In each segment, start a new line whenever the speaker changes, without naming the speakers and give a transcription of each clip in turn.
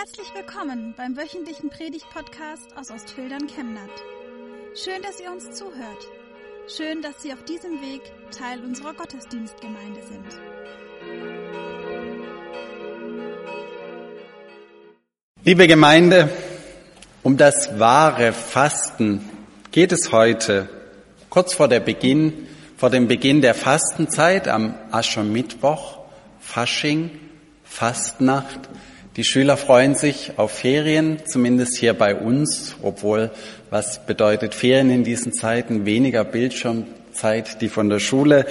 Herzlich willkommen beim wöchentlichen Predigt-Podcast aus Ostfildern Chemnat. Schön, dass ihr uns zuhört. Schön, dass Sie auf diesem Weg Teil unserer Gottesdienstgemeinde sind.
Liebe Gemeinde, um das wahre Fasten geht es heute, kurz vor der Beginn, vor dem Beginn der Fastenzeit am Aschermittwoch, Fasching, Fastnacht. Die Schüler freuen sich auf Ferien, zumindest hier bei uns, obwohl was bedeutet Ferien in diesen Zeiten? Weniger Bildschirmzeit, die von der Schule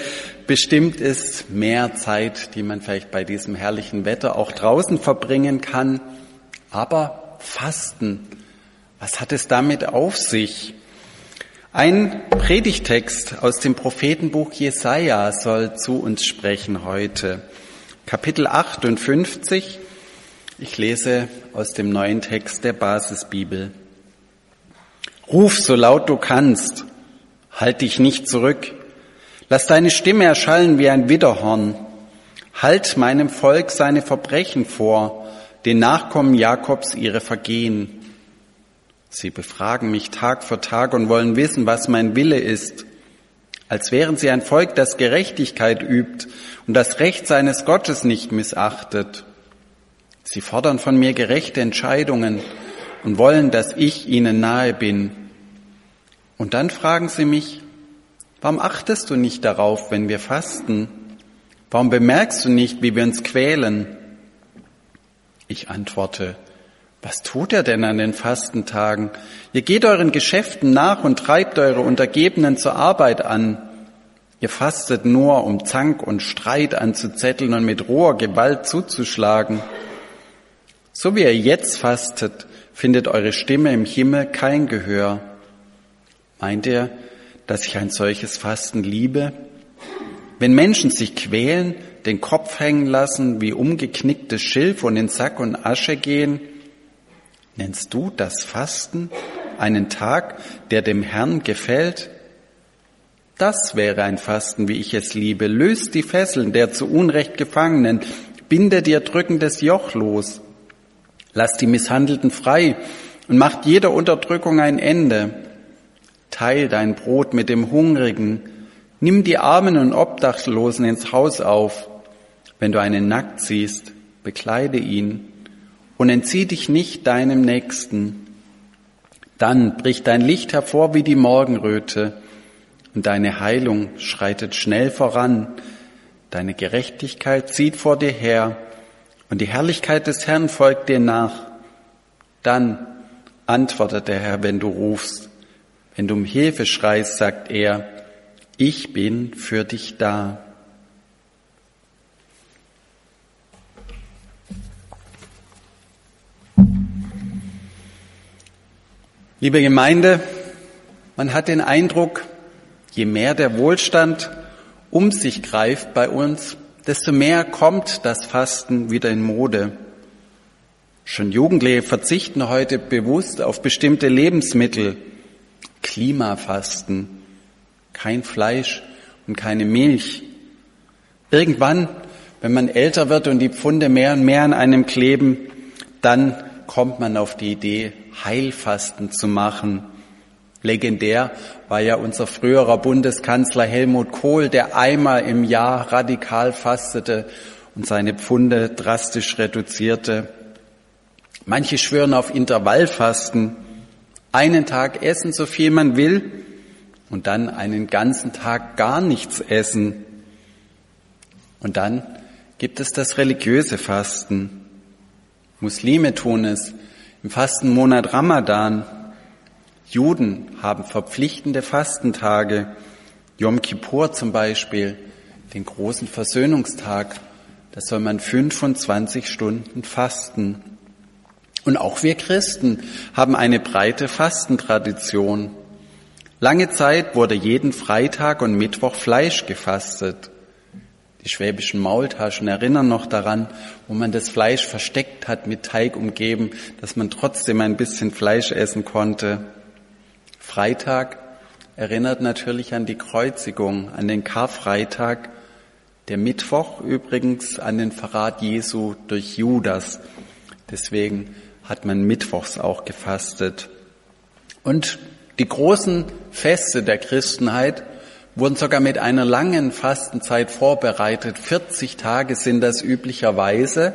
bestimmt ist, mehr Zeit, die man vielleicht bei diesem herrlichen Wetter auch draußen verbringen kann. Aber Fasten, was hat es damit auf sich? Ein Predigtext aus dem Prophetenbuch Jesaja soll zu uns sprechen heute. Kapitel 58, ich lese aus dem neuen Text der Basisbibel. Ruf so laut du kannst, halt dich nicht zurück. Lass deine Stimme erschallen wie ein Widderhorn. Halt meinem Volk seine Verbrechen vor, den Nachkommen Jakobs ihre Vergehen. Sie befragen mich Tag für Tag und wollen wissen, was mein Wille ist, als wären sie ein Volk, das Gerechtigkeit übt und das Recht seines Gottes nicht missachtet. Sie fordern von mir gerechte Entscheidungen und wollen, dass ich ihnen nahe bin. Und dann fragen sie mich, warum achtest du nicht darauf, wenn wir fasten? Warum bemerkst du nicht, wie wir uns quälen? Ich antworte, was tut er denn an den Fastentagen? Ihr geht euren Geschäften nach und treibt eure Untergebenen zur Arbeit an. Ihr fastet nur, um Zank und Streit anzuzetteln und mit roher Gewalt zuzuschlagen. So wie ihr jetzt fastet, findet eure Stimme im Himmel kein Gehör. Meint ihr, dass ich ein solches Fasten liebe? Wenn Menschen sich quälen, den Kopf hängen lassen, wie umgeknicktes Schilf und in Sack und Asche gehen, nennst du das Fasten einen Tag, der dem Herrn gefällt? Das wäre ein Fasten, wie ich es liebe. Löst die Fesseln der zu Unrecht Gefangenen, binde dir drückendes Joch los. Lass die Misshandelten frei und macht jeder Unterdrückung ein Ende. Teil dein Brot mit dem Hungrigen. Nimm die Armen und Obdachlosen ins Haus auf. Wenn du einen nackt siehst, bekleide ihn und entzieh dich nicht deinem Nächsten. Dann bricht dein Licht hervor wie die Morgenröte und deine Heilung schreitet schnell voran. Deine Gerechtigkeit zieht vor dir her und die Herrlichkeit des Herrn folgt dir nach. Dann antwortet der Herr, wenn du rufst. Wenn du um Hilfe schreist, sagt er, ich bin für dich da. Liebe Gemeinde, man hat den Eindruck, je mehr der Wohlstand um sich greift bei uns, desto mehr kommt das Fasten wieder in Mode. Schon Jugendliche verzichten heute bewusst auf bestimmte Lebensmittel. Klimafasten, kein Fleisch und keine Milch. Irgendwann, wenn man älter wird und die Pfunde mehr und mehr an einem kleben, dann kommt man auf die Idee, Heilfasten zu machen. Legendär war ja unser früherer Bundeskanzler Helmut Kohl, der einmal im Jahr radikal fastete und seine Pfunde drastisch reduzierte. Manche schwören auf Intervallfasten, einen Tag essen, so viel man will, und dann einen ganzen Tag gar nichts essen. Und dann gibt es das religiöse Fasten. Muslime tun es im Fastenmonat Ramadan, Juden haben verpflichtende Fastentage, Yom Kippur zum Beispiel, den großen Versöhnungstag, da soll man 25 Stunden fasten. Und auch wir Christen haben eine breite Fastentradition. Lange Zeit wurde jeden Freitag und Mittwoch Fleisch gefastet. Die schwäbischen Maultaschen erinnern noch daran, wo man das Fleisch versteckt hat, mit Teig umgeben, dass man trotzdem ein bisschen Fleisch essen konnte. Freitag erinnert natürlich an die Kreuzigung, an den Karfreitag, der Mittwoch übrigens an den Verrat Jesu durch Judas. Deswegen hat man mittwochs auch gefastet. Und die großen Feste der Christenheit wurden sogar mit einer langen Fastenzeit vorbereitet. 40 Tage sind das üblicherweise.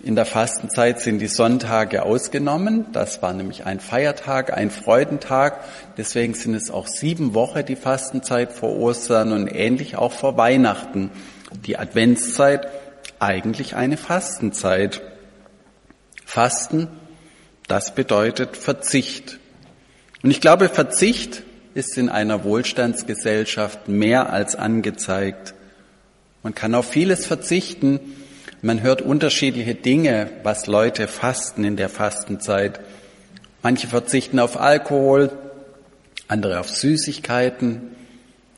In der Fastenzeit sind die Sonntage ausgenommen. Das war nämlich ein Feiertag, ein Freudentag. Deswegen sind es auch sieben Wochen die Fastenzeit vor Ostern und ähnlich auch vor Weihnachten. Die Adventszeit eigentlich eine Fastenzeit. Fasten, das bedeutet Verzicht. Und ich glaube, Verzicht ist in einer Wohlstandsgesellschaft mehr als angezeigt. Man kann auf vieles verzichten, man hört unterschiedliche Dinge, was Leute fasten in der Fastenzeit. Manche verzichten auf Alkohol, andere auf Süßigkeiten,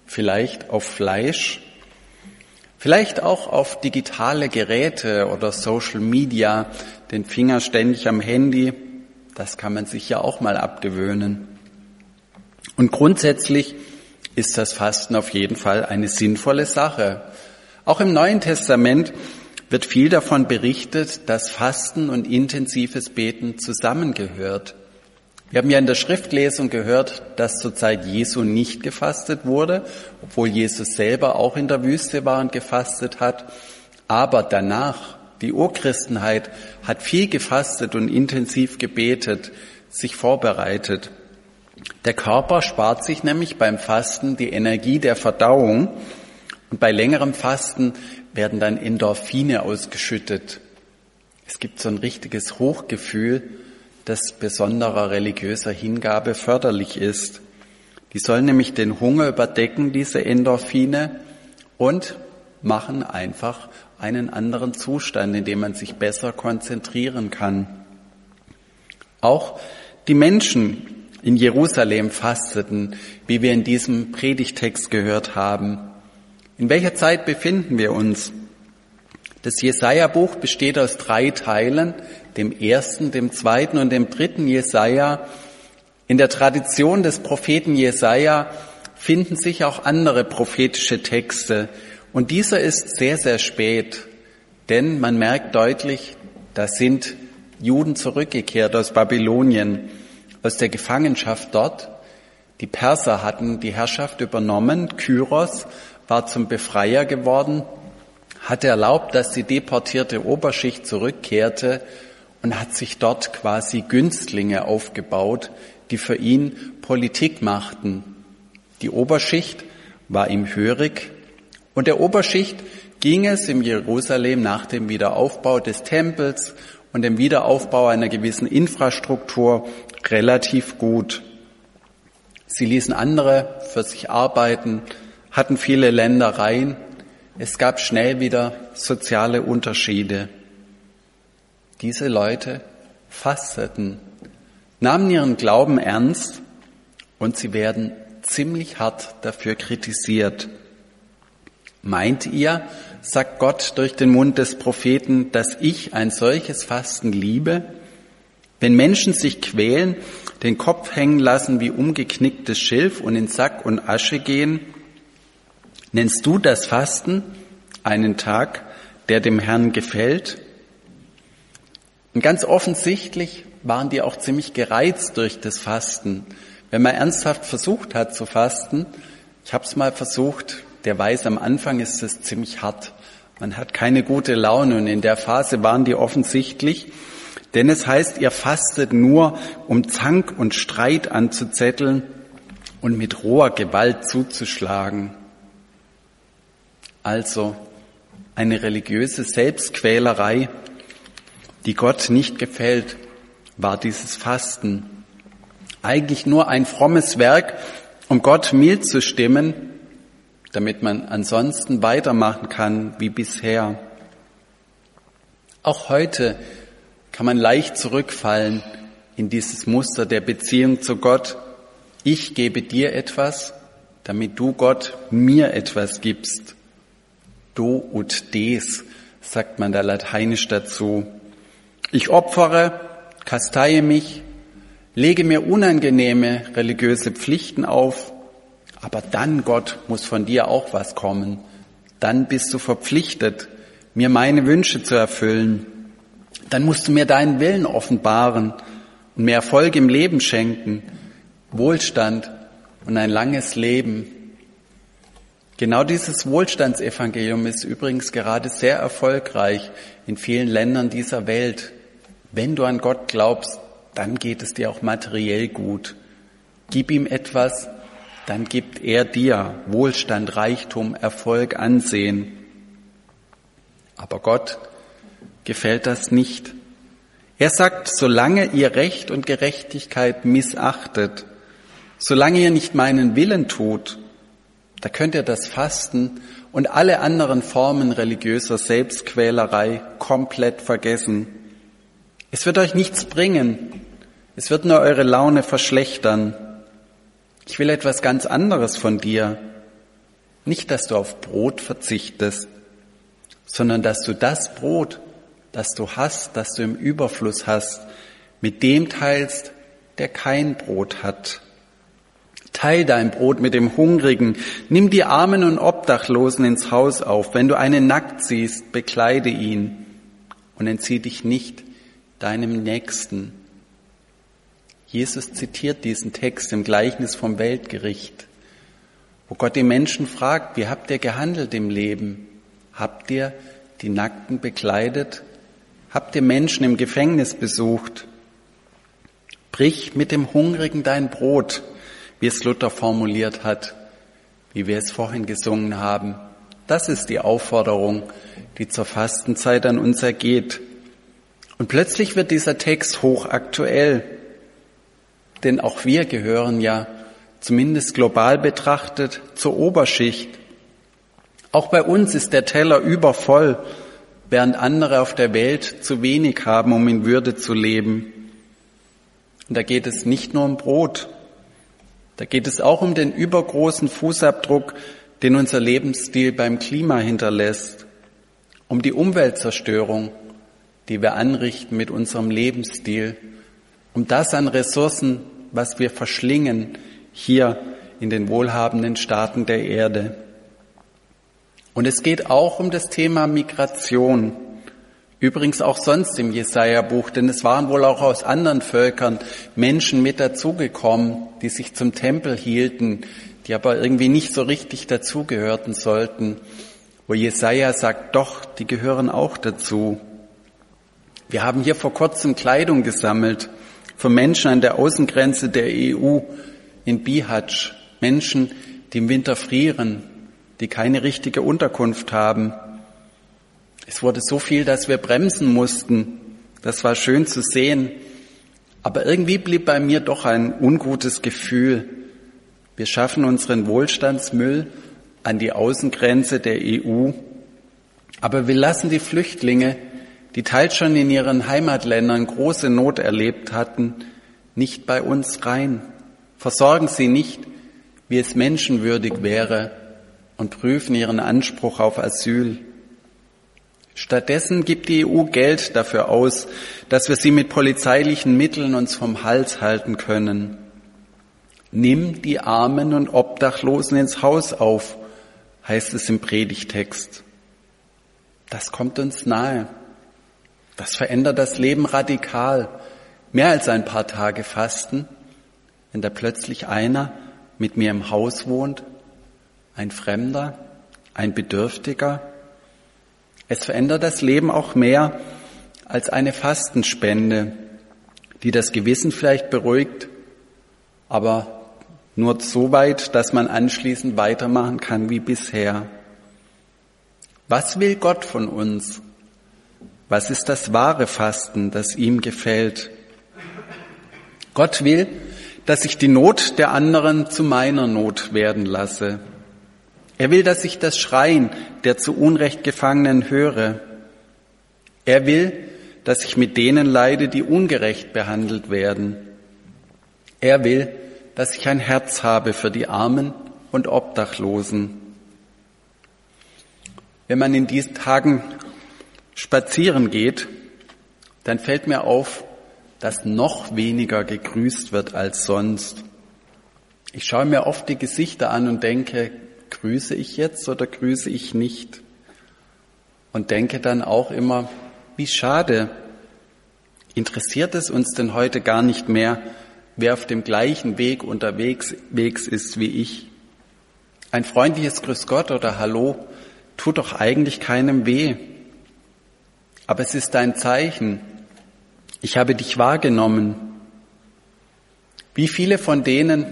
vielleicht auf Fleisch, vielleicht auch auf digitale Geräte oder Social Media, den Finger ständig am Handy. Das kann man sich ja auch mal abgewöhnen. Und grundsätzlich ist das Fasten auf jeden Fall eine sinnvolle Sache. Auch im Neuen Testament wird viel davon berichtet, dass Fasten und intensives Beten zusammengehört. Wir haben ja in der Schriftlesung gehört, dass zur Zeit Jesu nicht gefastet wurde, obwohl Jesus selber auch in der Wüste war und gefastet hat. Aber danach, die Urchristenheit hat viel gefastet und intensiv gebetet, sich vorbereitet. Der Körper spart sich nämlich beim Fasten die Energie der Verdauung und bei längerem Fasten werden dann Endorphine ausgeschüttet. Es gibt so ein richtiges Hochgefühl, das besonderer religiöser Hingabe förderlich ist. Die sollen nämlich den Hunger überdecken, diese Endorphine, und machen einfach einen anderen Zustand, in dem man sich besser konzentrieren kann. Auch die Menschen in Jerusalem fasteten, wie wir in diesem Predigtext gehört haben. In welcher Zeit befinden wir uns? Das Jesaja-Buch besteht aus drei Teilen, dem ersten, dem zweiten und dem dritten Jesaja. In der Tradition des Propheten Jesaja finden sich auch andere prophetische Texte. Und dieser ist sehr, sehr spät, denn man merkt deutlich, da sind Juden zurückgekehrt aus Babylonien, aus der Gefangenschaft dort. Die Perser hatten die Herrschaft übernommen, Kyros, war zum Befreier geworden, hatte erlaubt, dass die deportierte Oberschicht zurückkehrte und hat sich dort quasi Günstlinge aufgebaut, die für ihn Politik machten. Die Oberschicht war ihm hörig und der Oberschicht ging es im Jerusalem nach dem Wiederaufbau des Tempels und dem Wiederaufbau einer gewissen Infrastruktur relativ gut. Sie ließen andere für sich arbeiten, hatten viele Ländereien. Es gab schnell wieder soziale Unterschiede. Diese Leute fasteten, nahmen ihren Glauben ernst und sie werden ziemlich hart dafür kritisiert. Meint ihr, sagt Gott durch den Mund des Propheten, dass ich ein solches Fasten liebe? Wenn Menschen sich quälen, den Kopf hängen lassen wie umgeknicktes Schilf und in Sack und Asche gehen, Nennst du das Fasten einen Tag, der dem Herrn gefällt? Und ganz offensichtlich waren die auch ziemlich gereizt durch das Fasten. Wenn man ernsthaft versucht hat zu fasten, ich habe es mal versucht, der weiß, am Anfang ist es ziemlich hart. Man hat keine gute Laune und in der Phase waren die offensichtlich, denn es heißt, ihr fastet nur, um Zank und Streit anzuzetteln und mit roher Gewalt zuzuschlagen. Also eine religiöse Selbstquälerei, die Gott nicht gefällt, war dieses Fasten. Eigentlich nur ein frommes Werk, um Gott mild zu stimmen, damit man ansonsten weitermachen kann wie bisher. Auch heute kann man leicht zurückfallen in dieses Muster der Beziehung zu Gott. Ich gebe dir etwas, damit du Gott mir etwas gibst. Do ut des, sagt man da lateinisch dazu. Ich opfere, kasteie mich, lege mir unangenehme religiöse Pflichten auf, aber dann, Gott, muss von dir auch was kommen. Dann bist du verpflichtet, mir meine Wünsche zu erfüllen. Dann musst du mir deinen Willen offenbaren und mir Erfolg im Leben schenken, Wohlstand und ein langes Leben. Genau dieses Wohlstandsevangelium ist übrigens gerade sehr erfolgreich in vielen Ländern dieser Welt. Wenn du an Gott glaubst, dann geht es dir auch materiell gut. Gib ihm etwas, dann gibt er dir Wohlstand, Reichtum, Erfolg, Ansehen. Aber Gott gefällt das nicht. Er sagt, solange ihr Recht und Gerechtigkeit missachtet, solange ihr nicht meinen Willen tut, da könnt ihr das Fasten und alle anderen Formen religiöser Selbstquälerei komplett vergessen. Es wird euch nichts bringen. Es wird nur eure Laune verschlechtern. Ich will etwas ganz anderes von dir. Nicht, dass du auf Brot verzichtest, sondern dass du das Brot, das du hast, das du im Überfluss hast, mit dem teilst, der kein Brot hat. Teil dein Brot mit dem Hungrigen, nimm die Armen und Obdachlosen ins Haus auf. Wenn du einen nackt siehst, bekleide ihn und entzieh dich nicht deinem Nächsten. Jesus zitiert diesen Text im Gleichnis vom Weltgericht, wo Gott die Menschen fragt, wie habt ihr gehandelt im Leben? Habt ihr die Nackten bekleidet? Habt ihr Menschen im Gefängnis besucht? Brich mit dem Hungrigen dein Brot wie es Luther formuliert hat, wie wir es vorhin gesungen haben. Das ist die Aufforderung, die zur Fastenzeit an uns ergeht. Und plötzlich wird dieser Text hochaktuell, denn auch wir gehören ja zumindest global betrachtet zur Oberschicht. Auch bei uns ist der Teller übervoll, während andere auf der Welt zu wenig haben, um in Würde zu leben. Und da geht es nicht nur um Brot, da geht es auch um den übergroßen Fußabdruck, den unser Lebensstil beim Klima hinterlässt, um die Umweltzerstörung, die wir anrichten mit unserem Lebensstil, um das an Ressourcen, was wir verschlingen hier in den wohlhabenden Staaten der Erde. Und es geht auch um das Thema Migration. Übrigens auch sonst im Jesaja-Buch, denn es waren wohl auch aus anderen Völkern Menschen mit dazugekommen, die sich zum Tempel hielten, die aber irgendwie nicht so richtig dazugehörten sollten. Wo Jesaja sagt, doch, die gehören auch dazu. Wir haben hier vor kurzem Kleidung gesammelt für Menschen an der Außengrenze der EU in Bihać. Menschen, die im Winter frieren, die keine richtige Unterkunft haben. Es wurde so viel, dass wir bremsen mussten. Das war schön zu sehen. Aber irgendwie blieb bei mir doch ein ungutes Gefühl. Wir schaffen unseren Wohlstandsmüll an die Außengrenze der EU, aber wir lassen die Flüchtlinge, die teils schon in ihren Heimatländern große Not erlebt hatten, nicht bei uns rein, versorgen sie nicht, wie es menschenwürdig wäre und prüfen ihren Anspruch auf Asyl. Stattdessen gibt die EU Geld dafür aus, dass wir sie mit polizeilichen Mitteln uns vom Hals halten können. Nimm die Armen und Obdachlosen ins Haus auf, heißt es im Predigtext. Das kommt uns nahe. Das verändert das Leben radikal. Mehr als ein paar Tage Fasten, wenn da plötzlich einer mit mir im Haus wohnt, ein Fremder, ein Bedürftiger, es verändert das Leben auch mehr als eine Fastenspende, die das Gewissen vielleicht beruhigt, aber nur so weit, dass man anschließend weitermachen kann wie bisher. Was will Gott von uns? Was ist das wahre Fasten, das ihm gefällt? Gott will, dass ich die Not der anderen zu meiner Not werden lasse. Er will, dass ich das Schreien der zu Unrecht Gefangenen höre. Er will, dass ich mit denen leide, die ungerecht behandelt werden. Er will, dass ich ein Herz habe für die Armen und Obdachlosen. Wenn man in diesen Tagen spazieren geht, dann fällt mir auf, dass noch weniger gegrüßt wird als sonst. Ich schaue mir oft die Gesichter an und denke, grüße ich jetzt oder grüße ich nicht? Und denke dann auch immer, wie schade, Interessiert es uns denn heute gar nicht mehr, wer auf dem gleichen Weg unterwegs ist wie ich? Ein freundliches Grüß Gott oder Hallo tut doch eigentlich keinem weh. Aber es ist ein Zeichen. Ich habe dich wahrgenommen. Wie viele von denen,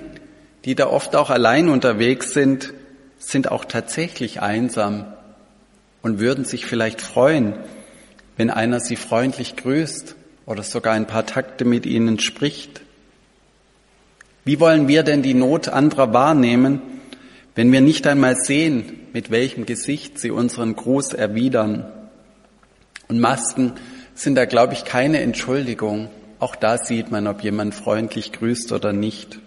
die da oft auch allein unterwegs sind, sind auch tatsächlich einsam und würden sich vielleicht freuen, wenn einer sie freundlich grüßt oder sogar ein paar Takte mit ihnen spricht. Wie wollen wir denn die Not anderer wahrnehmen, wenn wir nicht einmal sehen, mit welchem Gesicht sie unseren Gruß erwidern? Und Masken sind da, glaube ich, keine Entschuldigung. Auch da sieht man, ob jemand freundlich grüßt oder nicht.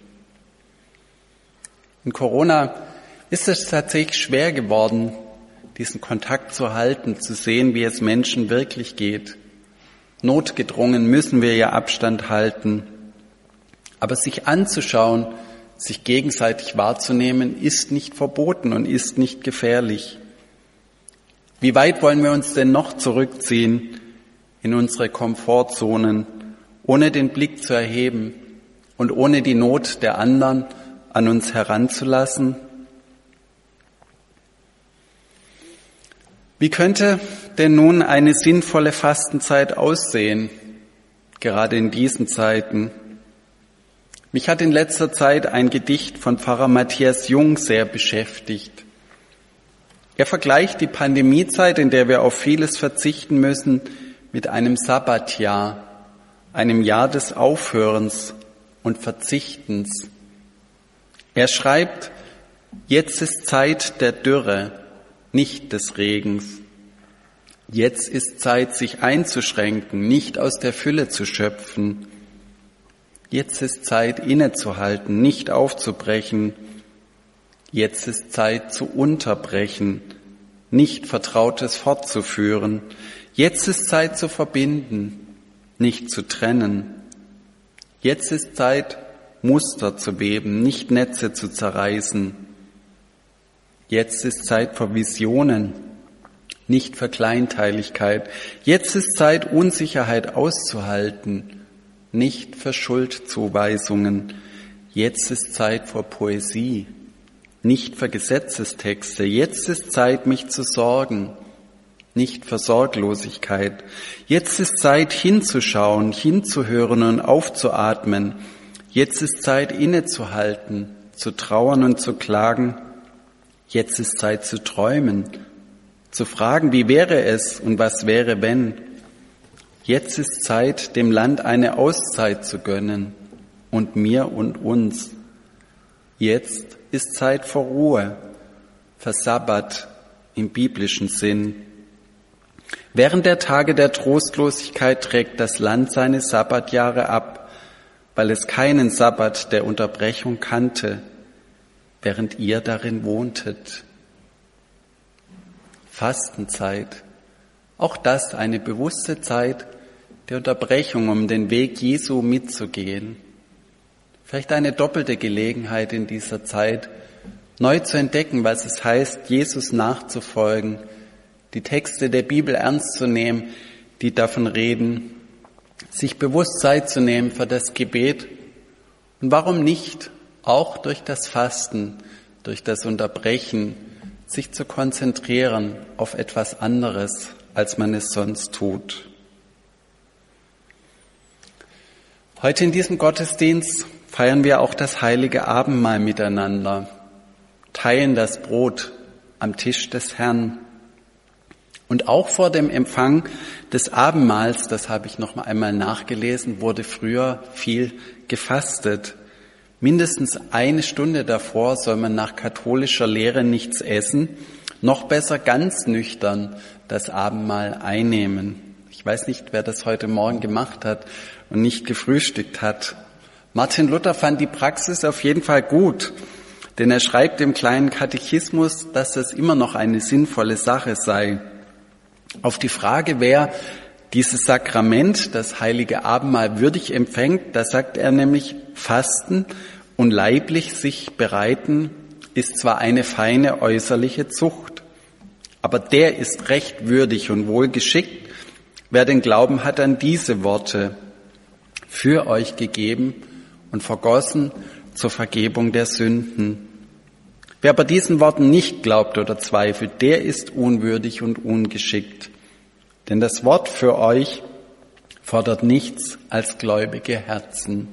In Corona ist es tatsächlich schwer geworden, diesen Kontakt zu halten, zu sehen, wie es Menschen wirklich geht. Notgedrungen müssen wir ja Abstand halten. Aber sich anzuschauen, sich gegenseitig wahrzunehmen, ist nicht verboten und ist nicht gefährlich. Wie weit wollen wir uns denn noch zurückziehen in unsere Komfortzonen, ohne den Blick zu erheben und ohne die Not der anderen an uns heranzulassen? Wie könnte denn nun eine sinnvolle Fastenzeit aussehen, gerade in diesen Zeiten? Mich hat in letzter Zeit ein Gedicht von Pfarrer Matthias Jung sehr beschäftigt. Er vergleicht die Pandemiezeit, in der wir auf vieles verzichten müssen, mit einem Sabbatjahr, einem Jahr des Aufhörens und Verzichtens. Er schreibt, jetzt ist Zeit der Dürre, nicht des Regens. Jetzt ist Zeit, sich einzuschränken, nicht aus der Fülle zu schöpfen. Jetzt ist Zeit, innezuhalten, nicht aufzubrechen. Jetzt ist Zeit zu unterbrechen, nicht Vertrautes fortzuführen. Jetzt ist Zeit zu verbinden, nicht zu trennen. Jetzt ist Zeit, Muster zu weben, nicht Netze zu zerreißen. Jetzt ist Zeit für Visionen, nicht für Kleinteiligkeit. Jetzt ist Zeit, Unsicherheit auszuhalten, nicht für Schuldzuweisungen. Jetzt ist Zeit für Poesie, nicht für Gesetzestexte. Jetzt ist Zeit, mich zu sorgen, nicht für Sorglosigkeit. Jetzt ist Zeit, hinzuschauen, hinzuhören und aufzuatmen. Jetzt ist Zeit, innezuhalten, zu trauern und zu klagen. Jetzt ist Zeit zu träumen, zu fragen, wie wäre es und was wäre, wenn. Jetzt ist Zeit, dem Land eine Auszeit zu gönnen und mir und uns. Jetzt ist Zeit für Ruhe, für Sabbat im biblischen Sinn. Während der Tage der Trostlosigkeit trägt das Land seine Sabbatjahre ab, weil es keinen Sabbat der Unterbrechung kannte, während ihr darin wohntet. Fastenzeit, auch das eine bewusste Zeit, der Unterbrechung, um den Weg Jesu mitzugehen. Vielleicht eine doppelte Gelegenheit in dieser Zeit, neu zu entdecken, was es heißt, Jesus nachzufolgen, die Texte der Bibel ernst zu nehmen, die davon reden, sich bewusst Zeit zu nehmen für das Gebet und warum nicht auch durch das Fasten, durch das Unterbrechen, sich zu konzentrieren auf etwas anderes, als man es sonst tut. Heute in diesem Gottesdienst feiern wir auch das heilige Abendmahl miteinander, teilen das Brot am Tisch des Herrn. Und auch vor dem Empfang des Abendmahls, das habe ich noch einmal nachgelesen, wurde früher viel gefastet. Mindestens eine Stunde davor soll man nach katholischer Lehre nichts essen, noch besser ganz nüchtern das Abendmahl einnehmen. Ich weiß nicht, wer das heute Morgen gemacht hat und nicht gefrühstückt hat. Martin Luther fand die Praxis auf jeden Fall gut, denn er schreibt im kleinen Katechismus, dass das immer noch eine sinnvolle Sache sei. Auf die Frage, wer dieses Sakrament, das heilige Abendmahl würdig empfängt, da sagt er nämlich, Fasten und leiblich sich bereiten ist zwar eine feine äußerliche Zucht, aber der ist recht würdig und wohl geschickt, Wer den Glauben hat an diese Worte für euch gegeben und vergossen zur Vergebung der Sünden. Wer aber diesen Worten nicht glaubt oder zweifelt, der ist unwürdig und ungeschickt. Denn das Wort für euch fordert nichts als gläubige Herzen.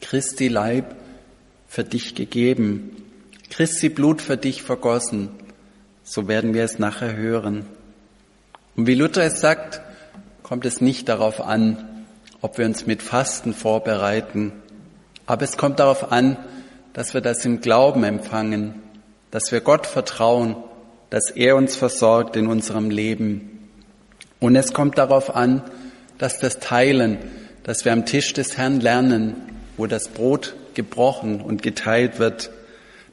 Christi Leib für dich gegeben, Christi Blut für dich vergossen, so werden wir es nachher hören. Und wie Luther es sagt, kommt es nicht darauf an, ob wir uns mit Fasten vorbereiten, aber es kommt darauf an, dass wir das im Glauben empfangen, dass wir Gott vertrauen, dass er uns versorgt in unserem Leben. Und es kommt darauf an, dass das Teilen, dass wir am Tisch des Herrn lernen, wo das Brot gebrochen und geteilt wird,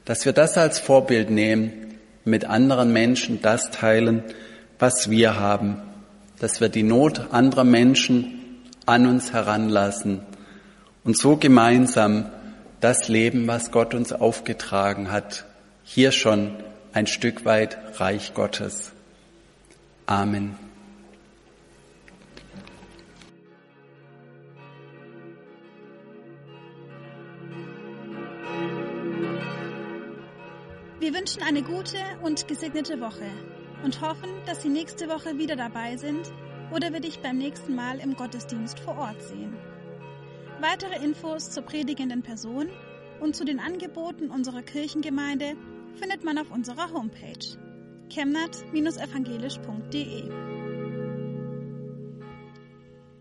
dass wir das als Vorbild nehmen, mit anderen Menschen das teilen, was wir haben, dass wir die Not anderer Menschen an uns heranlassen und so gemeinsam das Leben, was Gott uns aufgetragen hat, hier schon ein Stück weit Reich Gottes. Amen.
Wir wünschen eine gute und gesegnete Woche und hoffen, dass Sie nächste Woche wieder dabei sind oder wir dich beim nächsten Mal im Gottesdienst vor Ort sehen. Weitere Infos zur predigenden Person und zu den Angeboten unserer Kirchengemeinde findet man auf unserer Homepage chemnat-evangelisch.de.